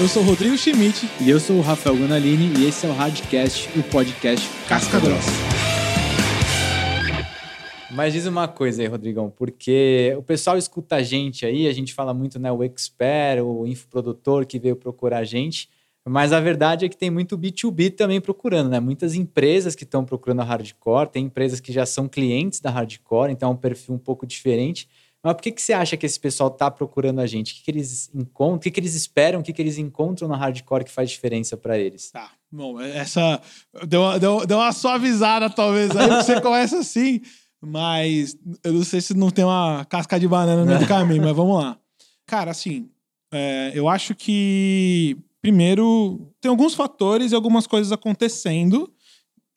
Eu sou o Rodrigo Schmidt. E eu sou o Rafael Gonalini e esse é o Radcast, o podcast Casca Grossa. Mas diz uma coisa aí, Rodrigão, porque o pessoal escuta a gente aí, a gente fala muito, né, o expert, o infoprodutor que veio procurar a gente, mas a verdade é que tem muito B2B também procurando, né? Muitas empresas que estão procurando a Hardcore, tem empresas que já são clientes da Hardcore, então é um perfil um pouco diferente. Mas por que, que você acha que esse pessoal está procurando a gente? O que, que eles encontram? O que, que eles esperam? O que, que eles encontram na hardcore que faz diferença para eles? Tá, bom, essa deu, deu, deu uma suavizada, talvez, aí você começa assim, mas eu não sei se não tem uma casca de banana no meio do caminho, mas vamos lá. Cara, assim, é, eu acho que, primeiro, tem alguns fatores e algumas coisas acontecendo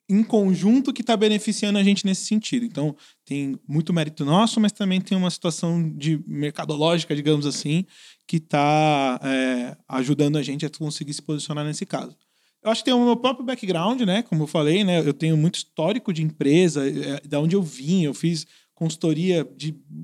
em conjunto que está beneficiando a gente nesse sentido. Então, tem muito mérito nosso, mas também tem uma situação de mercadológica, digamos assim, que está é, ajudando a gente a conseguir se posicionar nesse caso. Eu acho que tem o meu próprio background, né? Como eu falei, né? Eu tenho muito histórico de empresa, é, da onde eu vim, eu fiz consultoria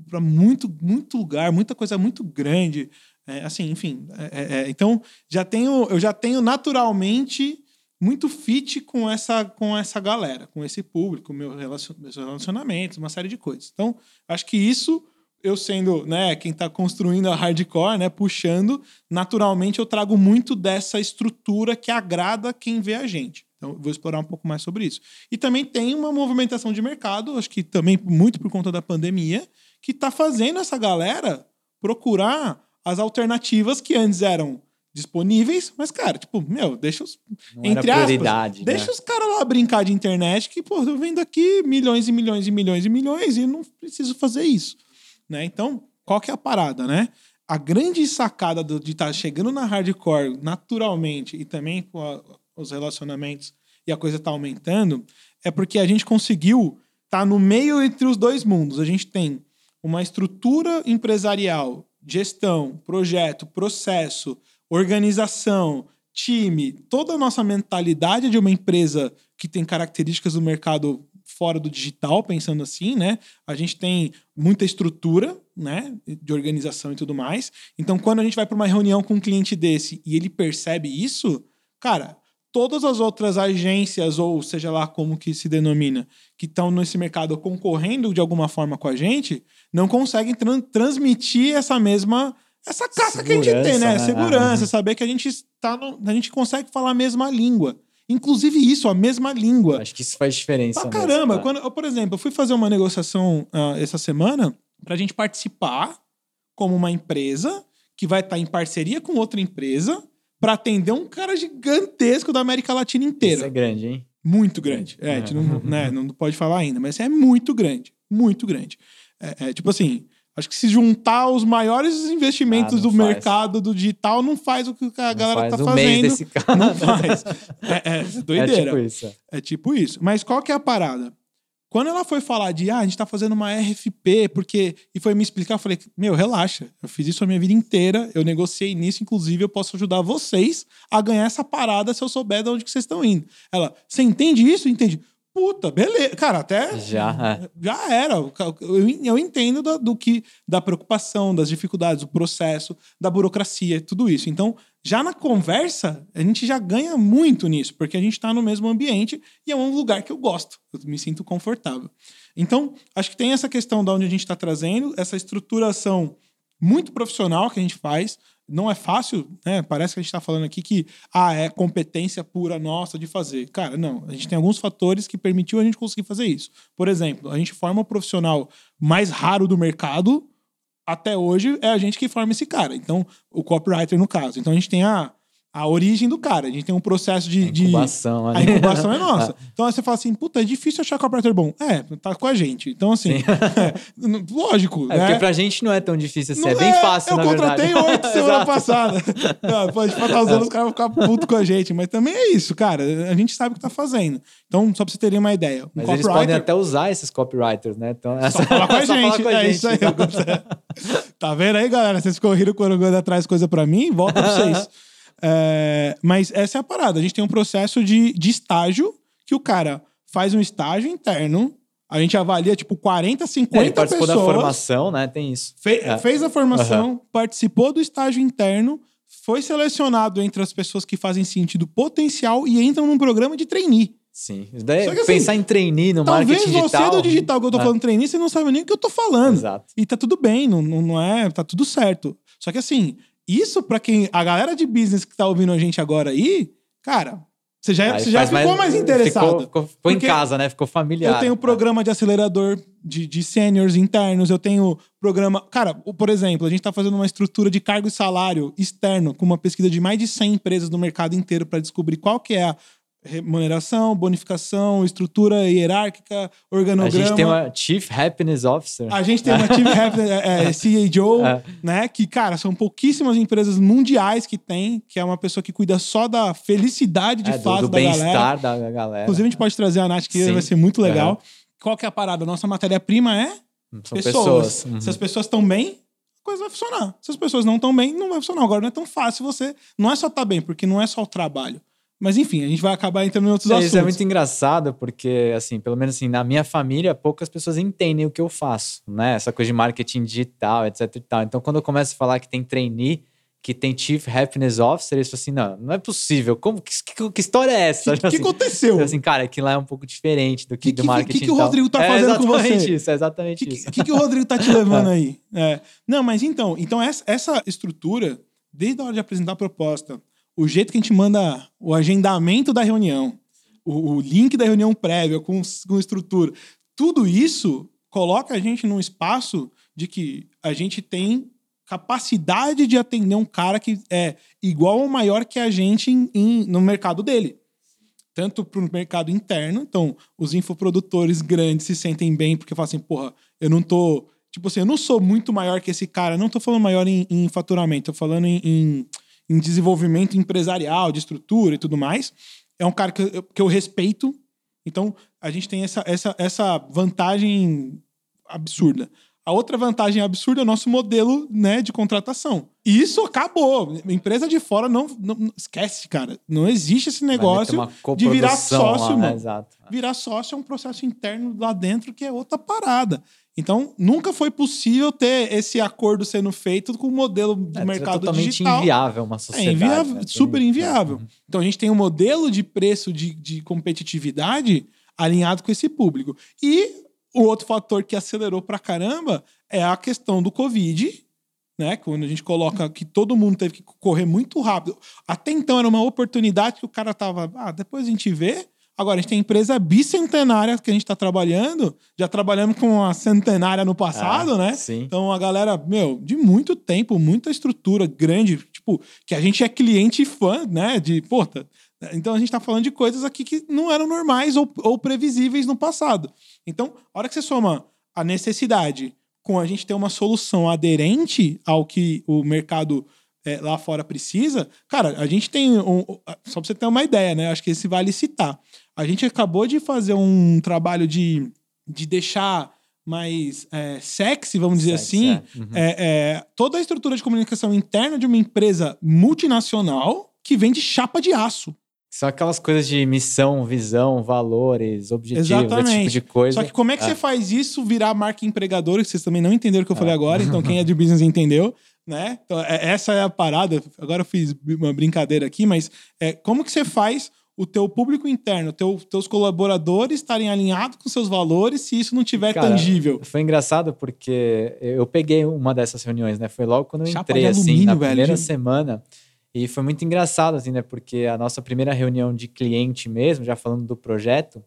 para muito, muito lugar, muita coisa muito grande. É, assim, enfim. É, é, é, então, já tenho, eu já tenho naturalmente muito fit com essa, com essa galera, com esse público, meu relacion, meus relacionamentos, uma série de coisas. Então, acho que isso, eu sendo né, quem está construindo a hardcore, né, puxando, naturalmente eu trago muito dessa estrutura que agrada quem vê a gente. Então, vou explorar um pouco mais sobre isso. E também tem uma movimentação de mercado, acho que também muito por conta da pandemia, que está fazendo essa galera procurar as alternativas que antes eram disponíveis, mas, cara, tipo, meu, deixa os. Não entre aspas, né? deixa os caras lá brincar de internet, que, pô, eu vendo aqui milhões e milhões e milhões e milhões e não preciso fazer isso. Né? Então, qual que é a parada, né? A grande sacada do, de estar tá chegando na hardcore naturalmente e também com a, os relacionamentos e a coisa tá aumentando, é porque a gente conseguiu estar tá no meio entre os dois mundos. A gente tem uma estrutura empresarial, gestão, projeto, processo, organização, time, toda a nossa mentalidade de uma empresa que tem características do mercado fora do digital, pensando assim, né? A gente tem muita estrutura, né, de organização e tudo mais. Então, quando a gente vai para uma reunião com um cliente desse e ele percebe isso, cara, todas as outras agências ou seja lá como que se denomina, que estão nesse mercado concorrendo de alguma forma com a gente, não conseguem transmitir essa mesma essa casca que a gente tem, né? né? Segurança, saber que a gente está no, a gente consegue falar a mesma língua. Inclusive isso, a mesma língua. Acho que isso faz diferença. Pra caramba. Mesmo, quando, por exemplo, eu fui fazer uma negociação uh, essa semana para a gente participar como uma empresa que vai estar tá em parceria com outra empresa para atender um cara gigantesco da América Latina inteira. Isso é grande, hein? Muito grande. É, a gente não, né, não pode falar ainda, mas é muito grande. Muito grande. É, é, tipo assim, Acho que se juntar os maiores investimentos ah, do faz. mercado do digital, não faz o que a não galera tá um fazendo. Mês desse cara. Não faz. É, é doideira. É tipo isso. É tipo isso. Mas qual que é a parada? Quando ela foi falar de, ah, a gente tá fazendo uma RFP, porque. E foi me explicar, eu falei, meu, relaxa. Eu fiz isso a minha vida inteira, eu negociei nisso, inclusive eu posso ajudar vocês a ganhar essa parada se eu souber de onde que vocês estão indo. Ela, você entende isso? Entende. Puta, beleza. Cara, até. Já. É. Já era. Eu, eu entendo da, do que. Da preocupação, das dificuldades, do processo, da burocracia, tudo isso. Então, já na conversa, a gente já ganha muito nisso, porque a gente está no mesmo ambiente e é um lugar que eu gosto. Eu me sinto confortável. Então, acho que tem essa questão da onde a gente está trazendo, essa estruturação muito profissional que a gente faz não é fácil, né? Parece que a gente está falando aqui que ah, é competência pura nossa de fazer. Cara, não. A gente tem alguns fatores que permitiu a gente conseguir fazer isso. Por exemplo, a gente forma o profissional mais raro do mercado. Até hoje é a gente que forma esse cara. Então, o copywriter no caso. Então a gente tem a a origem do cara. A gente tem um processo de. A incubação, de... A incubação é nossa. Então aí você fala assim, puta, é difícil achar copywriter bom. É, tá com a gente. Então, assim, é, lógico. É, né? Porque pra gente não é tão difícil assim, não é bem é, fácil, eu na verdade. Eu contratei oito semana passada. não, pode ficar usando, os caras vão ficar puto com a gente. Mas também é isso, cara. A gente sabe o que tá fazendo. Então, só pra você terem uma ideia. Um mas eles podem até usar esses copywriters, né? Então, essa... Só falar com a gente. Com a é gente, isso aí. tá vendo aí, galera? Vocês correram quando atrás coisa pra mim? Volta pra vocês. É, mas essa é a parada. A gente tem um processo de, de estágio que o cara faz um estágio interno. A gente avalia, tipo, 40, 50 é, ele participou pessoas. da formação, né? Tem isso. Fe é. Fez a formação, uhum. participou do estágio interno, foi selecionado entre as pessoas que fazem sentido potencial e entram num programa de trainee. Sim. Daí, Só que, assim, pensar em trainee no Talvez marketing você digital. do digital que eu tô Ah. falando trainee, você não sabe nem o que eu tô falando. Exato. E tá tudo bem, não, não é, tá tudo certo. Só que assim, isso pra quem a galera de business que tá ouvindo a gente agora aí, cara, você já, Aí você já ficou mais, interessado. Ficou, ficou- ficou em casa, né? Ficou familiar. Eu tenho programa de acelerador de, de seniors internos, eu tenho programa. Cara, por exemplo, a gente tá fazendo uma estrutura de cargo e salário externo com uma pesquisa de mais de 100 empresas no mercado inteiro para descobrir qual que é a remuneração, bonificação, estrutura hierárquica, A organograma. gente tem uma Chief Happiness Officer. A gente tem uma Chief Happiness, é, é, CHO, É. né? Que, cara, são pouquíssimas empresas mundiais que tem, que é uma pessoa que cuida só da felicidade de é, do, fato do da galera. bem-estar da galera. Inclusive, a gente pode trazer a Nath, que Sim. vai ser muito legal. Aham. Qual que é a parada? Nossa matéria-prima é São pessoas. pessoas. Uhum. Se as pessoas estão bem, a coisa vai funcionar. Se as pessoas não estão bem, não vai funcionar. Agora não é tão fácil você. Não é só estar bem, porque não é só o trabalho. Mas enfim, a gente vai acabar entrando em outros É, assuntos. Isso é muito engraçado, porque, assim, pelo menos assim, na minha família, poucas pessoas entendem o que eu faço, né? Essa coisa de marketing digital, etc e tal. Então, quando eu começo a falar que tem trainee, que tem Chief Happiness Officer, eles falam assim, não, não é possível. Como, que, que, que história é essa? O que, que Assim, aconteceu? assim, cara, aquilo lá é um pouco diferente do que, do marketing que que o. Rodrigo tá é fazendo com exatamente você? isso, é O exatamente que, isso. que, que o Rodrigo tá te levando aí? É. Não, mas então, então essa, essa estrutura, desde a hora de apresentar a proposta, o jeito que a gente manda o agendamento da reunião, o, o link da reunião prévia com, com estrutura, tudo isso coloca a gente num espaço de que a gente tem capacidade de atender um cara que é igual ou maior que a gente em- em- no mercado dele tanto para o mercado interno. Então, os infoprodutores grandes se sentem bem porque falam assim, porra, eu não tô. Tipo assim, eu não sou muito maior que esse cara. Não tô falando maior em, em faturamento, tô falando em, em, em desenvolvimento empresarial, de estrutura e tudo mais. É um cara que eu, que eu respeito. Então, a gente tem essa, essa, essa vantagem absurda. A outra vantagem absurda é o nosso modelo né, de contratação. E isso acabou. Empresa de fora não, não- esquece, cara. Não existe esse negócio de virar coprodução sócio, lá, né? mano. Exato. Virar sócio é um processo interno lá dentro que é outra parada. Então, nunca foi possível ter esse acordo sendo feito com o modelo do É, mercado totalmente digital. inviável uma É sociedade. inviável, né? super inviável. Uhum. Então a gente tem um modelo de preço de, de competitividade alinhado com esse público. E o outro fator que acelerou pra caramba é a questão do Covid, né? Quando a gente coloca que todo mundo teve que correr muito rápido. Até então era uma oportunidade que o cara tava, ah, depois a gente vê. Agora a gente tem empresa bicentenária que a gente tá trabalhando, já trabalhamos com a centenária no passado, Ah, né? Sim. Então a galera, meu, de muito tempo, muita estrutura grande, tipo, que a gente é cliente e fã, né? De, porra. Então a gente tá falando de coisas aqui que não eram normais ou, ou previsíveis no passado. Então, a hora que você soma a necessidade com a gente ter uma solução aderente ao que o mercado é, lá fora precisa, cara, a gente tem. Um, só pra você ter uma ideia, né? Acho que esse vale citar. A gente acabou de fazer um trabalho de, de deixar mais é, sexy, vamos dizer Sexy, assim, é. Uhum. é, é, toda a estrutura de comunicação interna de uma empresa multinacional que vende chapa de aço. São aquelas coisas de missão, visão, valores, objetivos, esse tipo Exatamente. de coisa. Só que como é que você faz isso virar marca empregadora, que vocês também não entenderam o que eu falei agora, então quem é de business entendeu, né? Então, é- essa é a parada. Agora eu fiz uma brincadeira aqui, mas é, como que você faz o teu público interno, teu, teus colaboradores estarem alinhados com seus valores se isso não tiver Cara, tangível? Foi engraçado porque eu peguei uma dessas reuniões, né? Foi logo quando eu Chapa entrei, assim, alumínio, na velho, primeira semana. E foi muito engraçado, assim, né? Porque a nossa primeira reunião de cliente mesmo, já falando do projeto,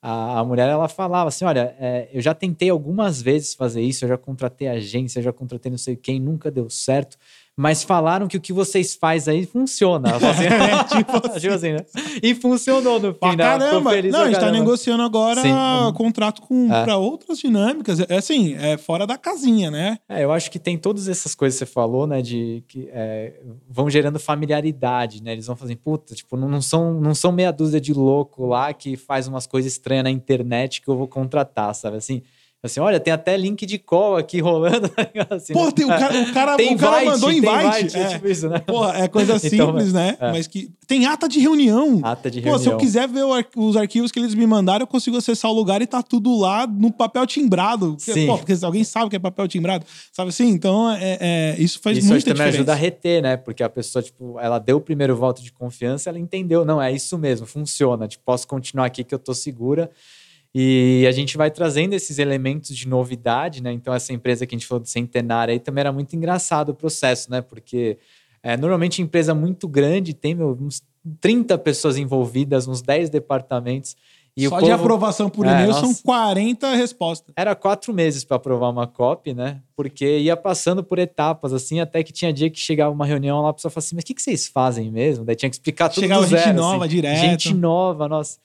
a, a mulher, ela falava assim, olha, é, eu já tentei algumas vezes fazer isso, eu já contratei agência, eu já contratei não sei quem, nunca deu certo. Mas falaram que o que vocês fazem aí funciona. Assim, É, tipo assim. tipo assim, né? E funcionou no fim, né? Caramba! feliz Não, a gente tá caramba. negociando agora. Uhum. contrato com É. para outras dinâmicas. É assim, é fora da casinha, né? É, eu acho que tem todas essas coisas que você falou, né? De que é, vão gerando familiaridade, né? Eles vão fazendo, puta, tipo, não, não são, não são meia dúzia de louco lá que faz umas coisas estranhas na internet que eu vou contratar, sabe? Assim, Assim, olha, tem até link de call aqui rolando. tá assim, Pô, né? tem, o cara, o cara, Tem o cara invite, mandou invite. invite, é é. tipo isso, né? Porra, é coisa Então, simples, né? é. Mas que. Tem ata de reunião. Ata de Pô, se eu reunião. quiser ver os arquivos que eles me mandaram, eu consigo acessar o lugar e tá tudo lá no papel timbrado. Porque, Sim. Pô, porque alguém sabe que é papel timbrado. Sabe assim? Então, é, é- isso faz Isso muita que também diferença. ajuda a reter, né? Porque a pessoa, tipo, ela deu o primeiro voto de confiança, ela entendeu, não, é isso mesmo, funciona. Tipo, posso continuar aqui que eu tô segura. E a gente vai trazendo esses elementos de novidade, né? Então, essa empresa que a gente falou de centenária aí também era muito engraçado o processo, né? Porque é, normalmente empresa muito grande tem meu, uns 30 pessoas envolvidas, uns 10 departamentos. E Só o de povo- aprovação por É, e-mail nossa. são 40 respostas. era quatro meses para aprovar uma copy, né? Porque ia passando por etapas, assim, até que tinha dia que chegava uma reunião lá, a pessoa falava assim, mas o que, que vocês fazem mesmo? Daí tinha que explicar tudo Chegava gente zero, nova assim. direto. Gente nova, nossa.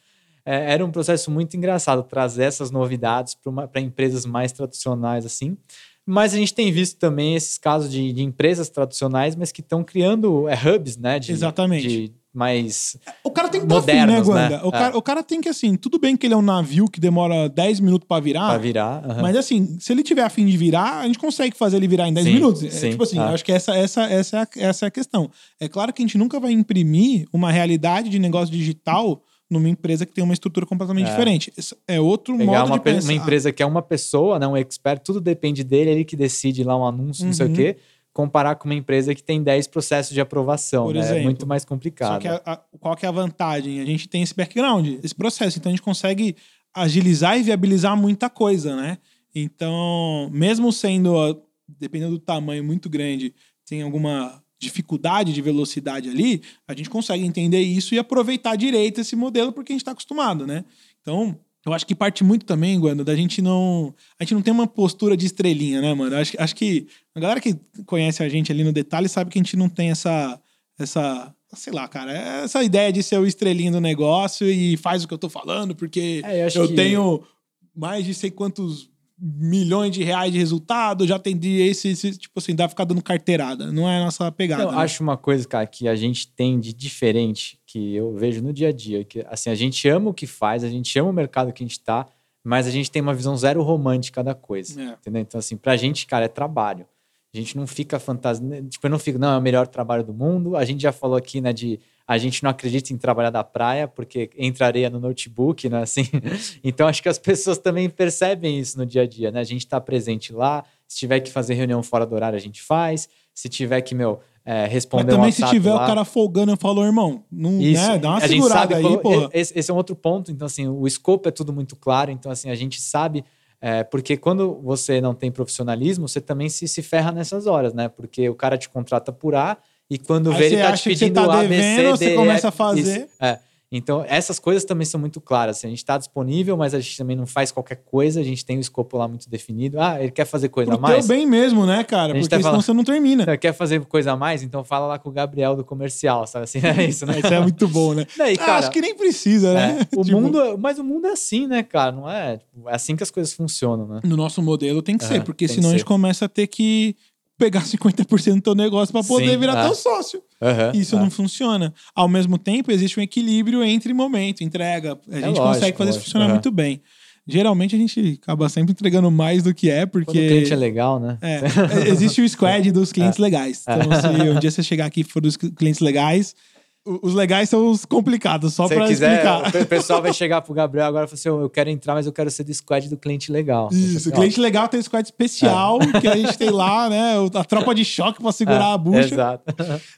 É, era um processo muito engraçado trazer essas novidades para empresas mais tradicionais, assim. Mas a gente tem visto também esses casos de, de empresas tradicionais, mas que estão criando é, hubs, né? De, Exatamente. De mais... O cara tem que afim, né, Modernos, né? Guanda? O, É. cara, o cara tem que, assim, tudo bem que ele é um navio que demora 10 minutos pra virar. para virar. Mas assim, se ele tiver afim de virar, a gente consegue fazer ele virar em 10 Sim, minutos. É, sim, tipo assim, ah. eu acho que essa, essa, essa, é a, essa é a questão. É claro que a gente nunca vai imprimir uma realidade de negócio digital numa empresa que tem uma estrutura completamente É. diferente. Isso é outro Pegar modo uma, de pe- pensar. uma empresa que é uma pessoa, né, um expert, tudo depende dele, ele que decide lá um anúncio, não sei o Uhum. quê, comparar com uma empresa que tem 10 processos de aprovação. Por né? É exemplo. muito mais Só complicado. que a- a- qual que é a vantagem? A gente tem esse background, esse processo. Então a gente consegue agilizar e viabilizar muita coisa, né? Então, mesmo sendo, dependendo do tamanho muito grande, tem alguma dificuldade de velocidade ali, a gente consegue entender isso e aproveitar direito esse modelo porque a gente está acostumado, né? Então, eu acho que parte muito também, Guando, da gente não. A gente não tem uma postura de estrelinha, né, mano? Acho, acho que a galera que conhece a gente ali no detalhe sabe que a gente não tem essa. essa sei lá, cara, essa ideia de ser o estrelinho do negócio e faz o que eu tô falando, porque É, eu eu que- tenho mais de sei quantos milhões de reais de resultado, já atendi esse, esse tipo assim, dá pra ficar dando carteirada. Não é a nossa pegada. Eu né? acho uma coisa, cara, que a gente tem de diferente, que eu vejo no dia a dia, que assim, a gente ama o que faz, a gente ama o mercado que a gente tá, mas a gente tem uma visão zero romântica da coisa. É. Entendeu? Então, assim, pra gente, cara, é trabalho. A gente não fica fantasia. Tipo, eu não fico, não, é o melhor trabalho do mundo. A gente já falou aqui, né, de a gente não acredita em trabalhar da praia, porque entra areia no notebook, né? Assim. Então, acho que as pessoas também percebem isso no dia a dia, né? A gente está presente lá. Se tiver que fazer reunião fora do horário, a gente faz. Se tiver que, meu, é, responder Mas também um se tiver lá, o cara folgando, eu falo, irmão, não, isso, né? dá uma a segurada aí, porra. Esse, esse é um outro ponto. Então, assim, o escopo é tudo muito claro. Então, assim, a gente sabe. é, porque quando você não tem profissionalismo, você também se, se ferra nessas horas, né? Porque o cara te contrata por A e quando Aí vê, ele tá te pedindo tá devendo, D, você começa a fazer. isso. É. Então, essas coisas também são muito claras. assim, a gente está disponível, mas a gente também não faz qualquer coisa. A gente tem o escopo lá muito definido. Ah, ele quer fazer coisa a mais? teu bem mesmo, né, cara? Porque tá senão falando- você não termina. Quer fazer coisa a mais? Então fala lá com o Gabriel do comercial, sabe assim? É isso, né? Isso é muito bom, né? Daí, Ah, cara, acho que nem precisa, né? é, o Tipo, mundo, é- mas o mundo é assim, né, cara? Não é? Tipo, é assim que as coisas funcionam, né? No nosso modelo tem que É, ser, porque tem senão a gente começa a ter que pegar 50% do teu negócio para poder Sim, virar é. teu sócio. Aham, Isso é. não funciona. Ao mesmo tempo, existe um equilíbrio entre momento, entrega. A gente lógico, consegue fazer isso lógico, funcionar aham. muito bem. Geralmente a gente acaba sempre entregando mais do que é, porque. Quando o cliente é legal, né? É, existe o squad dos clientes legais. Então, se um dia você chegar aqui e for dos clientes legais, os legais são os complicados, só Se pra quiser, explicar. o pessoal vai chegar pro Gabriel agora e falar assim: "Ô, eu quero entrar, mas eu quero ser do squad do cliente legal. Isso, o Ó, cliente legal tem um squad especial que a gente tem lá, né? A tropa de choque pra segurar é, a bucha. Exato.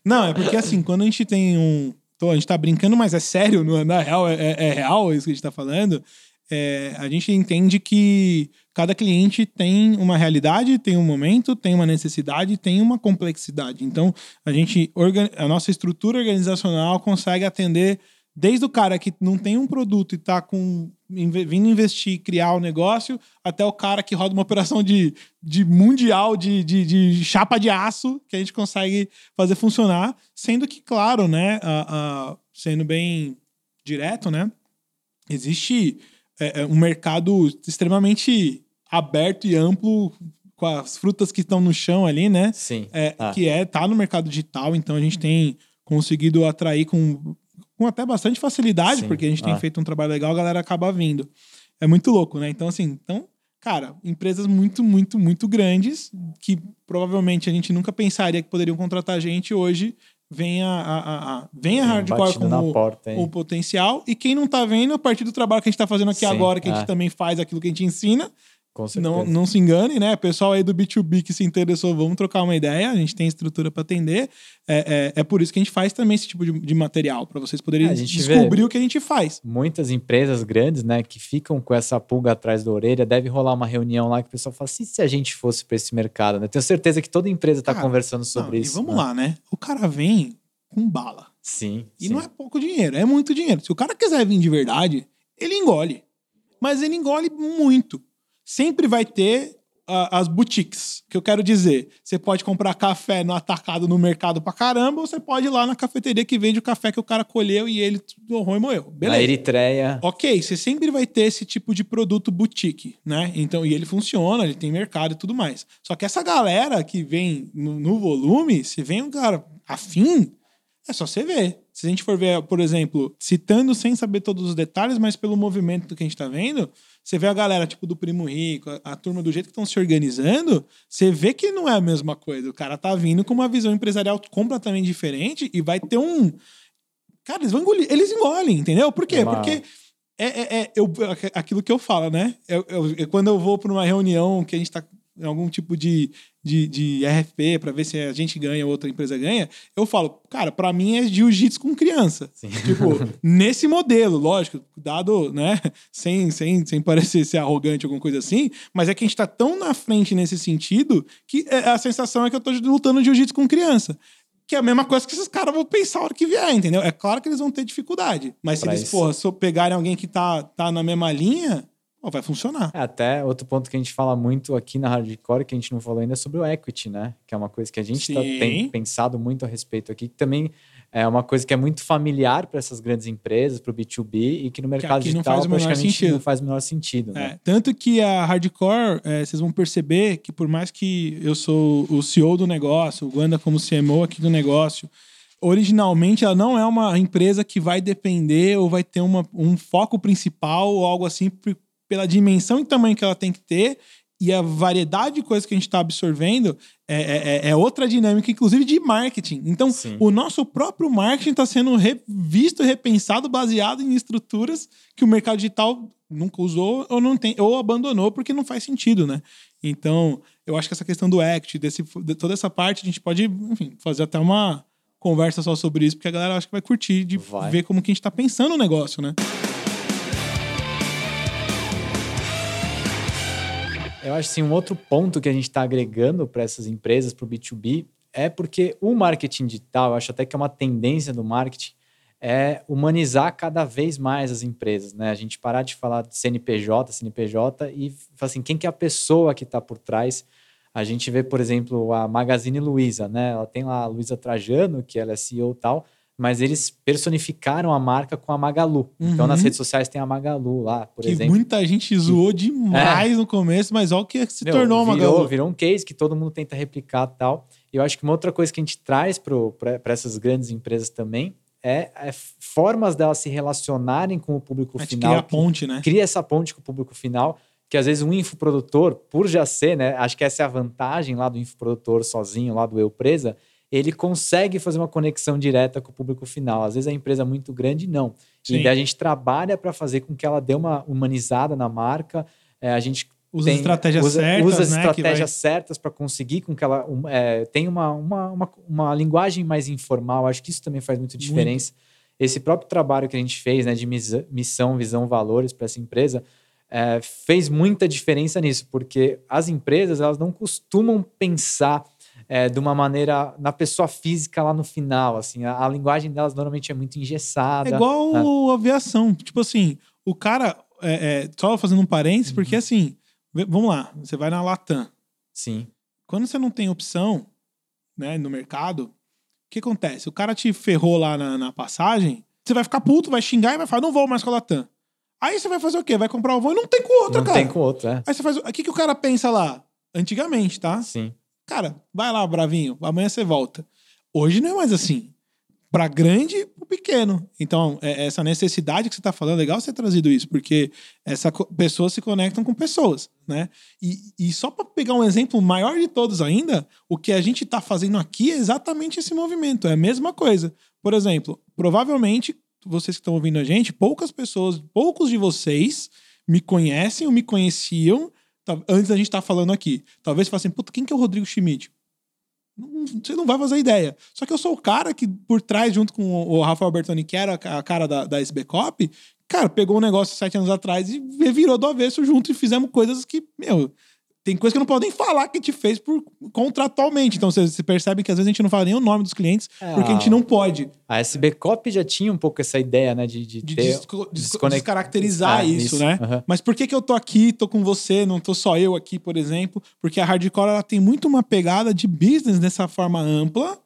Não, é porque assim, quando a gente tem um. A gente tá brincando, mas é sério, não é- na real, é, é- é real isso que a gente tá falando. É, a gente entende que cada cliente tem uma realidade, tem um momento, tem uma necessidade, tem uma complexidade. Então, a gente, a nossa estrutura organizacional consegue atender desde o cara que não tem um produto e tá com vindo investir, criar o negócio, até o cara que roda uma operação de, de mundial de, de, de chapa de aço que a gente consegue fazer funcionar, sendo que, claro, né, sendo bem direto, né, existe é, é, um mercado extremamente aberto e amplo com as frutas que estão no chão ali, né? Sim. É, Ah. Que é tá no mercado digital, então a gente tem conseguido atrair com, com até bastante facilidade, Sim. porque a gente tem Ah. feito um trabalho legal, a galera acaba vindo. É muito louco, né? Então, assim, então, cara, empresas muito, muito, muito grandes que provavelmente a gente nunca pensaria que poderiam contratar a gente hoje. Vem a, a, a, a vem a hardcore como porta, o potencial. E quem não tá vendo, a partir do trabalho que a gente tá fazendo aqui Sim, agora, que a é. gente também faz aquilo que a gente ensina, Com. Não, não se engane, né? Pessoal aí do B2B que se interessou, vamos trocar uma ideia. A gente tem estrutura para atender. É, é, é por isso que a gente faz também esse tipo de, de material, para vocês poderem É, descobrir o que a gente faz. Muitas empresas grandes, né, que ficam com essa pulga atrás da orelha, deve rolar uma reunião lá que o pessoal fala assim, se a gente fosse para esse mercado, né? Tenho certeza que toda empresa está Cara, conversando sobre Não, isso. E vamos né? lá, né? O cara vem com bala. Sim. E sim. não é pouco dinheiro, é muito dinheiro. Se o cara quiser vir de verdade, ele engole. Mas ele engole muito. Sempre vai ter ah, as boutiques. Que eu quero dizer, você pode comprar café no atacado no mercado pra caramba, ou você pode ir lá na cafeteria que vende o café que o cara colheu e ele torrou e moeu. Na Beleza. Eritreia. Ok, você sempre vai ter esse tipo de produto boutique, né? Então, e ele funciona, ele tem mercado e tudo mais. Só que essa galera que vem no, no volume, se vem um cara afim, é só você ver. Se a gente for ver, por exemplo, citando sem saber todos os detalhes, mas pelo movimento que a gente tá vendo, você vê a galera tipo do Primo Rico, a, a turma do jeito que estão se organizando, você vê que não é a mesma coisa. O cara tá vindo com uma visão empresarial completamente diferente e vai ter um. Cara, eles vão engolir, eles engolem, entendeu? Por quê? É uma- Porque é, é, é eu, aquilo que eu falo, né? Eu, eu- eu- quando eu vou para uma reunião que a gente está em algum tipo de, de, de RFP para ver se a gente ganha ou outra empresa ganha, eu falo, cara, para mim é jiu-jitsu com criança. Sim. Tipo, nesse modelo, lógico, dado, né, sem, sem, sem parecer ser arrogante ou alguma coisa assim, mas é que a gente tá tão na frente nesse sentido que é- a sensação é que eu tô lutando jiu-jitsu com criança. Que é a mesma coisa que esses caras vão pensar a hora que vier, entendeu? É claro que eles vão ter dificuldade. Mas se Pra eles, isso. porra, se pegarem alguém que tá, tá na mesma linha, vai funcionar. É, Até outro ponto que a gente fala muito aqui na Hardcore, que a gente não falou ainda, é sobre o equity, né? Que é uma coisa que a gente tá- tem pensado muito a respeito aqui, que também é uma coisa que é muito familiar para essas grandes empresas, para o B2B, e que no mercado não digital faz o menor praticamente sentido. não faz o menor sentido, né? É, tanto que a Hardcore, é, vocês vão perceber que por mais que eu sou o CEO do negócio, o Wanda como CMO aqui do negócio, originalmente ela não é uma empresa que vai depender ou vai ter uma, um foco principal ou algo assim pela dimensão e tamanho que ela tem que ter e a variedade de coisas que a gente está absorvendo é, é- é- é outra dinâmica, inclusive de marketing. Então, Sim. o nosso próprio marketing está sendo revisto repensado baseado em estruturas que o mercado digital nunca usou ou não tem ou abandonou porque não faz sentido, né? Então, eu acho que essa questão do act, desse, de toda essa parte, a gente pode, enfim, fazer até uma conversa só sobre isso, porque a galera acho que vai curtir de Vai. ver como que a gente está pensando o negócio, né? Eu acho assim, um outro ponto que a gente está agregando para essas empresas, para o B2B, é porque o marketing digital, eu acho até que é uma tendência do marketing, é humanizar cada vez mais as empresas, né? A gente parar de falar de CNPJ, CNPJ e assim, quem que é a pessoa que está por trás? A gente vê, por exemplo, a Magazine Luiza, né? Ela tem lá a Luiza Trajano, que ela é CEO e tal, mas eles personificaram a marca com a Magalu. Então, Uhum. nas redes sociais tem a Magalu lá, por que exemplo. muita gente zoou demais no começo, mas olha o que se Meu, tornou virou, galera. virou um case que todo mundo tenta replicar e tal. E eu acho que uma outra coisa que a gente traz para essas grandes empresas também é, é formas delas se relacionarem com o público A gente final. cria a ponte, né? cria essa ponte com o público final, que às vezes um infoprodutor, por já ser, né? Acho que essa é a vantagem lá do infoprodutor sozinho, lá do Eu Presa, ele consegue fazer uma conexão direta com o público final. Às vezes a empresa é muito grande, não. Sim. E a gente trabalha para fazer com que ela dê uma humanizada na marca. É, a gente Usa tem- estratégias usa, certas, usa as né? estratégias certas para conseguir com que ela é, tenha uma, uma, uma, uma linguagem mais informal. Acho que isso também faz muita diferença. Esse próprio trabalho que a gente fez né, de missão, visão, valores para essa empresa é, fez muita diferença nisso, porque as empresas elas não costumam pensar é, de uma maneira na pessoa física lá no final. Assim, a, a linguagem delas normalmente é muito engessada. É igual né? a aviação. Tipo assim, o cara. é, é, só fazendo um parênteses, porque Uhum. assim, vê- vamos lá, você vai na Latam. Sim, Quando você não tem opção né, no mercado, o que acontece? O cara te ferrou lá na, na passagem, você vai ficar puto, vai xingar e vai falar, não vou mais com a Latam. Aí você vai fazer o quê? Vai comprar o voo e não tem com outra, não cara. tem com outro, é. Aí você faz. O que, que o cara pensa lá? Antigamente, tá? Sim. Cara, vai lá, bravinho, amanhã você volta. Hoje não é mais assim. Pra grande pequeno. Então, é, essa necessidade que você está falando, é legal você ter trazido isso, porque essa pessoas se conectam com pessoas, né? E, e só para pegar um exemplo maior de todos ainda, o que a gente está fazendo aqui é exatamente esse movimento, é a mesma coisa. Por exemplo, provavelmente vocês que estão ouvindo a gente, poucas pessoas, poucos de vocês me conhecem ou me conheciam antes da gente estar tá falando aqui. Talvez falem assim, puta, quem que é o Rodrigo Schmidt? você não vai fazer ideia. Só que eu sou o cara que, por trás, junto com o Rafael Bertoni, que era a cara da, da SB Cop, cara, pegou um negócio sete anos atrás e virou do avesso junto e fizemos coisas que, meu, tem coisa que não podem falar que te fez por contratualmente. Então você percebe que às vezes a gente não fala nem o nome dos clientes é, porque a gente não pode. A SB Cop já tinha um pouco essa ideia, né? De, de, de ter, descaracterizar é, isso, isso, né? Uhum. Mas por que, que eu tô aqui, tô com você, não tô só eu aqui, por exemplo? Porque a Hardcore ela tem muito uma pegada de business dessa forma ampla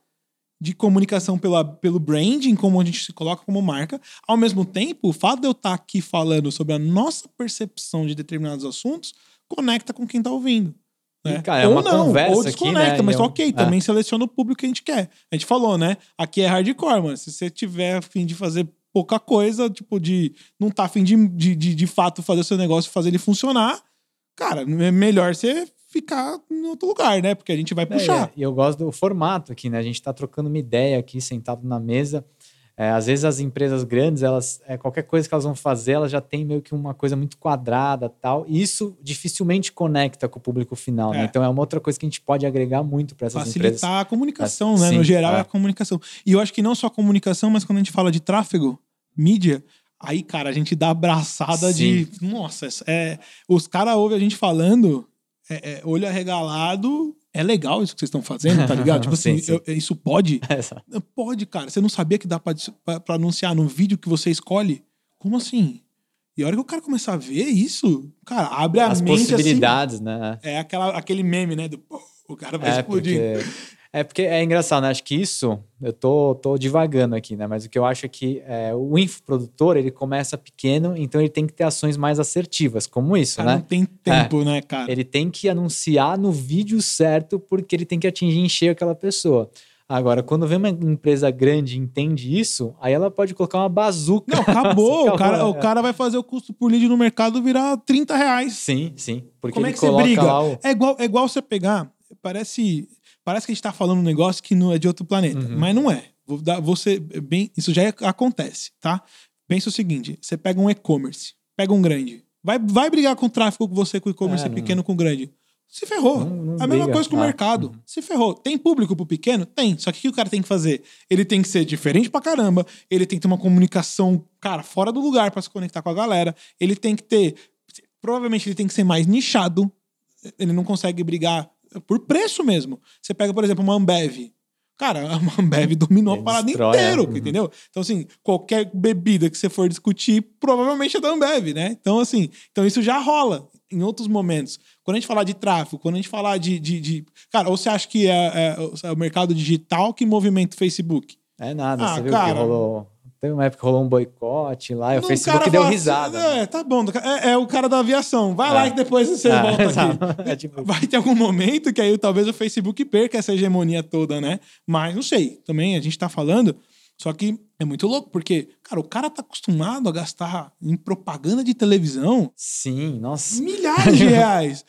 de comunicação pela, pelo branding, como a gente se coloca como marca. Ao mesmo tempo, o fato de eu estar tá aqui falando sobre a nossa percepção de determinados assuntos conecta com quem tá ouvindo. Né? E, cara, é ou não, ou desconecta, aqui, né? mas eu, ok, é. também seleciona o público que a gente quer. A gente falou, né? Aqui é hardcore, mano. Se você tiver a fim de fazer pouca coisa, tipo, de não tá afim de, de, de, de fato fazer o seu negócio fazer ele funcionar, cara, é melhor você ficar em outro lugar, né? Porque a gente vai puxar. É, e eu gosto do formato aqui, né? A gente tá trocando uma ideia aqui, sentado na mesa. É, às vezes as empresas grandes, elas é, qualquer coisa que elas vão fazer, elas já tem meio que uma coisa muito quadrada tal. E isso dificilmente conecta com o público final, né? é. né? Então é uma outra coisa que a gente pode agregar muito para essas Facilitar empresas. Facilitar a comunicação, né? Sim, no geral é. é a comunicação. E eu acho que não só a comunicação, mas quando a gente fala de tráfego, mídia, aí, cara, a gente dá abraçada Sim. de. Nossa, é, os caras ouvem a gente falando, é, é, olho arregalado, é legal isso que vocês estão fazendo, tá ligado? tipo assim, sim, sim. Eu, isso pode? Pode, cara. Você não sabia que dá pra, pra, pra, anunciar no vídeo que você escolhe? Como assim? E a hora que o cara começar a ver isso, cara, abre a As mente. As possibilidades, assim, né? É aquela, aquele meme, né? Do, o cara vai é explodir. Porque... É porque é engraçado, né? Acho que isso, eu tô, tô divagando aqui, né? Mas o que eu acho é que é, o infoprodutor, ele começa pequeno, então ele tem que ter ações mais assertivas, como isso, cara, né? Não tem tempo, é, né, cara? Ele tem que anunciar no vídeo certo, porque ele tem que atingir em cheio aquela pessoa. Agora, quando vem uma empresa grande e entende isso, aí ela pode colocar uma bazuca. Não, acabou. o, cara, o cara vai fazer o custo por lead no mercado virar 30 reais. Sim, sim. Porque Como é que você briga? O... É, igual, é igual você pegar. Parece Parece que a gente está falando um negócio que não é de outro planeta, uhum. mas não é. Vou dar, você bem, isso já acontece, tá? Pensa o seguinte: você pega um e-commerce, pega um grande, vai, vai brigar com o tráfego com você com o e-commerce é, pequeno com grande. Se ferrou. Não, não a mesma briga. coisa com o ah, mercado. Uhum. Se ferrou. Tem público pro pequeno? Tem. Só que o que o cara tem que fazer? Ele tem que ser diferente pra caramba. Ele tem que ter uma comunicação, cara, fora do lugar para se conectar com a galera. Ele tem que ter. Provavelmente ele tem que ser mais nichado. Ele não consegue brigar por preço mesmo. Você pega, por exemplo, uma Ambev. Cara, a Ambev dominou a parada inteira, uhum. entendeu? Então, assim, qualquer bebida que você for discutir, provavelmente é da Ambev, né? Então, assim, então isso já rola em outros momentos. Quando a gente falar de tráfego, quando a gente falar de. de, de... Cara, ou você acha que é, é, é, o mercado digital que movimenta o Facebook? É nada, ah, você viu cara, que rolou Teve uma época que rolou um boicote lá, e o Facebook deu risada. É, né? tá bom. É, é, o cara da aviação. Vai é. lá que depois você é, volta aqui. É, tipo... Vai ter algum momento que aí talvez o Facebook perca essa hegemonia toda, né? Mas não sei. Também a gente tá falando. Só que é muito louco, porque, cara, o cara tá acostumado a gastar em propaganda de televisão. Sim, nossa. Milhares de reais.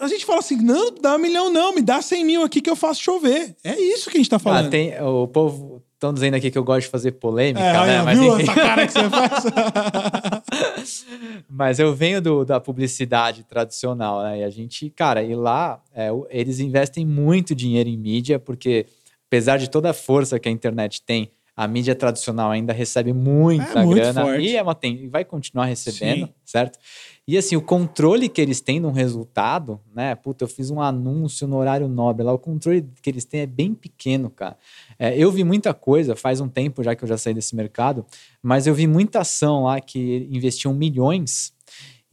a gente fala assim: não, dá um milhão, não, me dá 100 mil aqui que eu faço chover. É isso que a gente tá falando. Ah, tem, o povo Estão dizendo aqui que eu gosto de fazer polêmica, é, né? Mas, viu essa cara que você faz? Mas eu venho do, da publicidade tradicional, né? E a gente, cara, e lá é, eles investem muito dinheiro em mídia, porque apesar de toda a força que a internet tem, a mídia tradicional ainda recebe muita é, grana forte. e é uma, tem, vai continuar recebendo, Sim. certo? E assim, o controle que eles têm no resultado, né? Puta, eu fiz um anúncio no horário nobre lá, o controle que eles têm é bem pequeno, cara. É, eu vi muita coisa, faz um tempo já que eu já saí desse mercado, mas eu vi muita ação lá que investiam milhões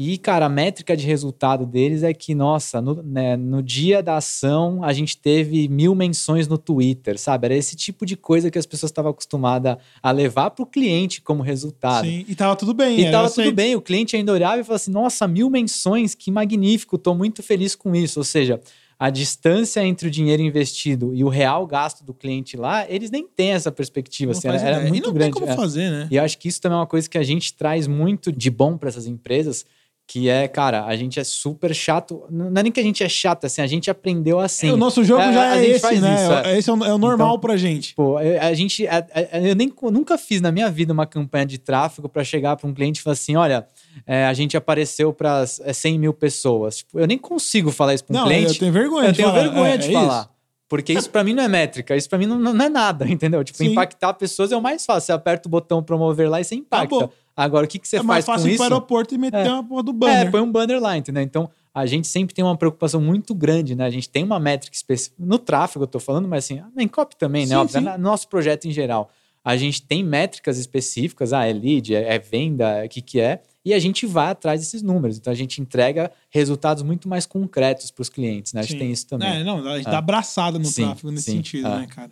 e, cara, a métrica de resultado deles é que, nossa, no, né, no dia da ação a gente teve mil menções no Twitter, sabe? Era esse tipo de coisa que as pessoas estavam acostumadas a levar para o cliente como resultado. Sim, e tava tudo bem. E tava tudo bem. O cliente ainda olhava e falava assim: nossa, mil menções, que magnífico, tô muito feliz com isso. Ou seja, a distância entre o dinheiro investido e o real gasto do cliente lá, eles nem têm essa perspectiva. Assim, era, era, muito e não grande. Tem como é. fazer, né? E eu acho que isso também é uma coisa que a gente traz muito de bom para essas empresas, que é, cara, a gente é super chato. Não é nem que a gente é chato, assim, a gente aprendeu assim. É, o nosso jogo É, já é esse, né? isso, é. Esse é o, é o normal Então, pra gente. Pô, a, gente. eu nem, nunca fiz na minha vida uma campanha de tráfego para chegar para um cliente e falar assim: olha, é, a gente apareceu para 100 mil pessoas. Tipo, eu nem consigo falar isso para um Não, cliente. eu tenho vergonha Eu de tenho falar. vergonha É, de é falar. isso. Porque isso pra mim não é métrica, isso pra mim não, não é nada, entendeu? Tipo, Sim. impactar pessoas é o mais fácil. Você aperta o botão promover lá e você impacta. Acabou. Agora, o que, que você é mais faz fácil com ir isso? pro aeroporto e meter É. uma porra do banner. É, põe um banner lá, entendeu? Então, a gente sempre tem uma preocupação muito grande, né? A gente tem uma métrica específica. No tráfego, eu tô falando, mas assim, na Encop também, né? Sim, Óbvio, sim. é no nosso projeto em geral. A gente tem métricas específicas, ah, é lead, é, é venda, o que que é, e a gente vai atrás desses números. Então, a gente entrega resultados muito mais concretos para os clientes, né? A gente Sim. tem isso também. É, não, a gente É. dá abraçada no Sim, tráfego nesse sim, sentido, é. né, cara?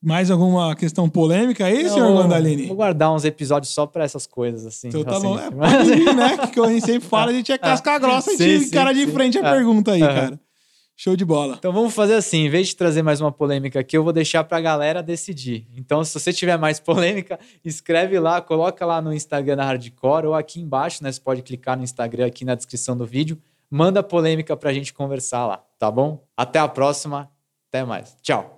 Mais alguma questão polêmica aí, Eu senhor Landalini? Vou guardar uns episódios só para essas coisas, assim. Então tá assim. bom. É, pode vir, né? Que a gente sempre fala, a gente é casca grossa, a Sim, gente sim, cara de sim. frente a É. pergunta aí, cara. Show de bola. Então vamos fazer assim, em vez de trazer mais uma polêmica aqui, eu vou deixar pra galera decidir. Então, se você tiver mais polêmica, escreve lá, coloca lá no Instagram da Hardcore ou aqui embaixo, né? Você pode clicar no Instagram aqui na descrição do vídeo. Manda polêmica pra gente conversar lá, tá bom? Até a próxima, até mais. Tchau.